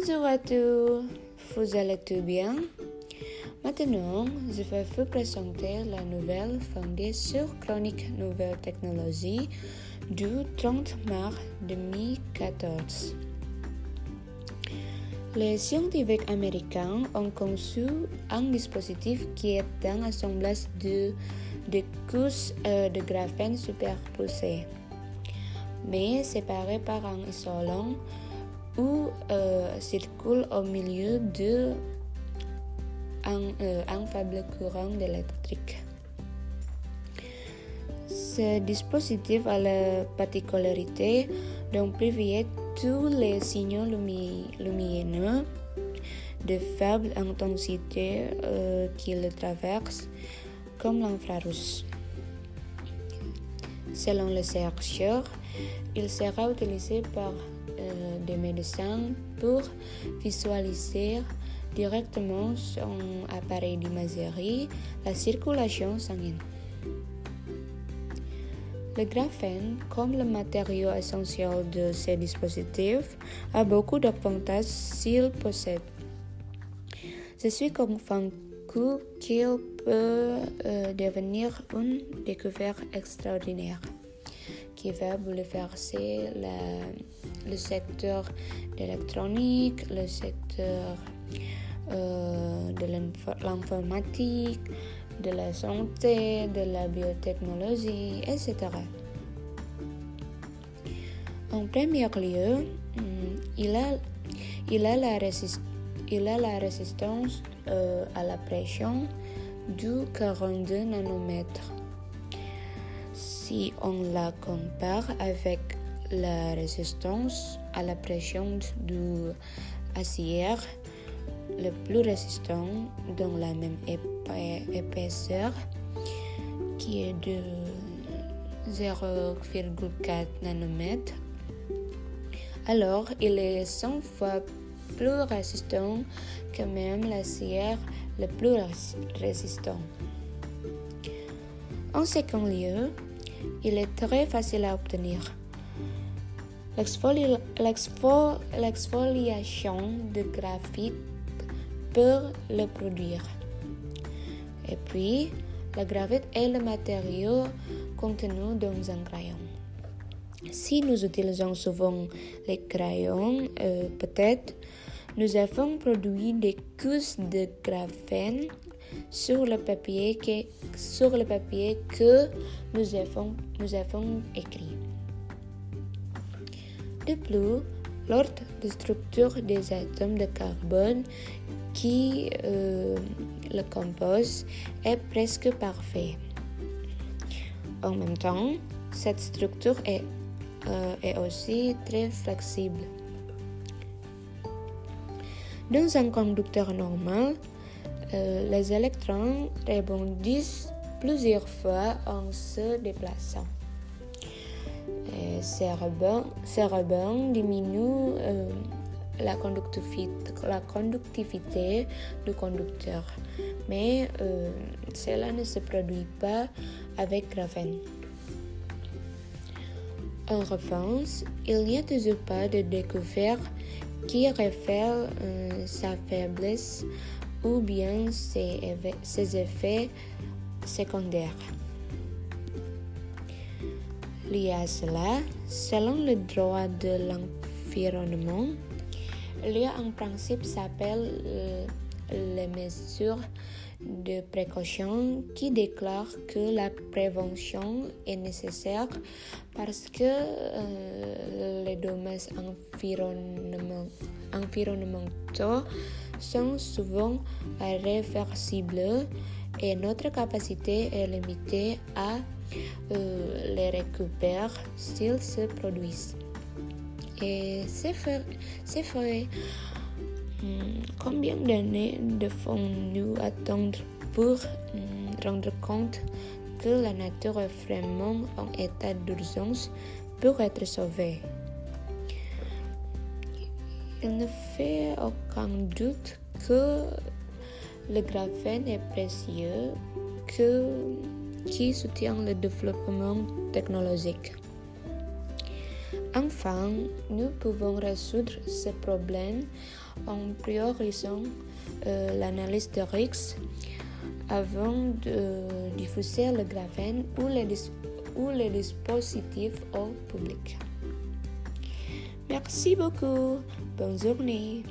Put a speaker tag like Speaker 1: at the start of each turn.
Speaker 1: Bonjour à tous, vous allez tout bien? Maintenant, je vais vous présenter la nouvelle fondée sur Chronique Nouvelle Technologie du 30 mars 2014. Les scientifiques américains ont conçu un dispositif qui est un assemblage de, de couches euh, de graphène superposées, mais séparées par un isolant ou euh, circule au milieu de euh, un faible courant électrique. Ce dispositif a la particularité d'amplifier tous les signaux lumineux de faible intensité euh, qui le traversent, comme l'infrarouge. Selon les chercheurs, il sera utilisé par euh, des médecins pour visualiser directement son appareil d'imagerie la circulation sanguine. Le graphène, comme le matériau essentiel de ces dispositifs, a beaucoup d'avantages s'il possède. Je suis convaincu qu'il peut euh, devenir une découverte extraordinaire qui va bouleverser le secteur de l'électronique, le secteur euh, de l'informatique, de la santé, de la biotechnologie, etc. En premier lieu, mm, la, il a la résistance euh, à la pression du 42 nanomètres. Si on la compare avec la résistance à la pression du acier, le plus résistant dans la même épaisseur qui est de 0,4 nanomètres, alors il est 100 fois plus résistant que même l'acier le plus résistant. En second lieu, il est très facile à obtenir. L'exfoliation de graphite peut le produire. Et puis, la gravite est le matériau contenu dans un crayon. Si nous utilisons souvent les crayons, euh, peut-être nous avons produit des couches de graphène sur le papier que, sur le papier que nous avons, nous avons écrit. De plus, l'ordre de structure des atomes de carbone qui euh, le compose est presque parfait. En même temps, cette structure est, euh, est aussi très flexible. Dans un conducteur normal, les électrons rebondissent plusieurs fois en se déplaçant. ces rebonds, diminuent euh, la, conductivité, du conducteur, mais euh, cela ne se produit pas avec graphène. En revanche, il n'y a toujours pas de découverte qui révèle euh, sa faiblesse ou bien ses, effets secondaires. Lié à cela, selon le droit de l'environnement, il y a un principe s'appelle euh, les mesures de précaution qui déclare que la prévention est nécessaire parce que euh, les dommages environnementaux sont souvent réversibles et notre capacité est limitée à euh, les récupérer s'ils se produisent. Et c'est vrai. Hmm, combien d'années devons-nous attendre pour hmm, rendre compte que la nature est vraiment en état d'urgence pour être sauvée? Il ne fait aucun doute que le graphène est précieux, que, qui soutient le développement technologique. Enfin, nous pouvons résoudre ce problème en priorisant euh, l'analyse de risques avant de diffuser le graphène ou les, ou les dispositifs au public. Merci beaucoup. Bonne journée.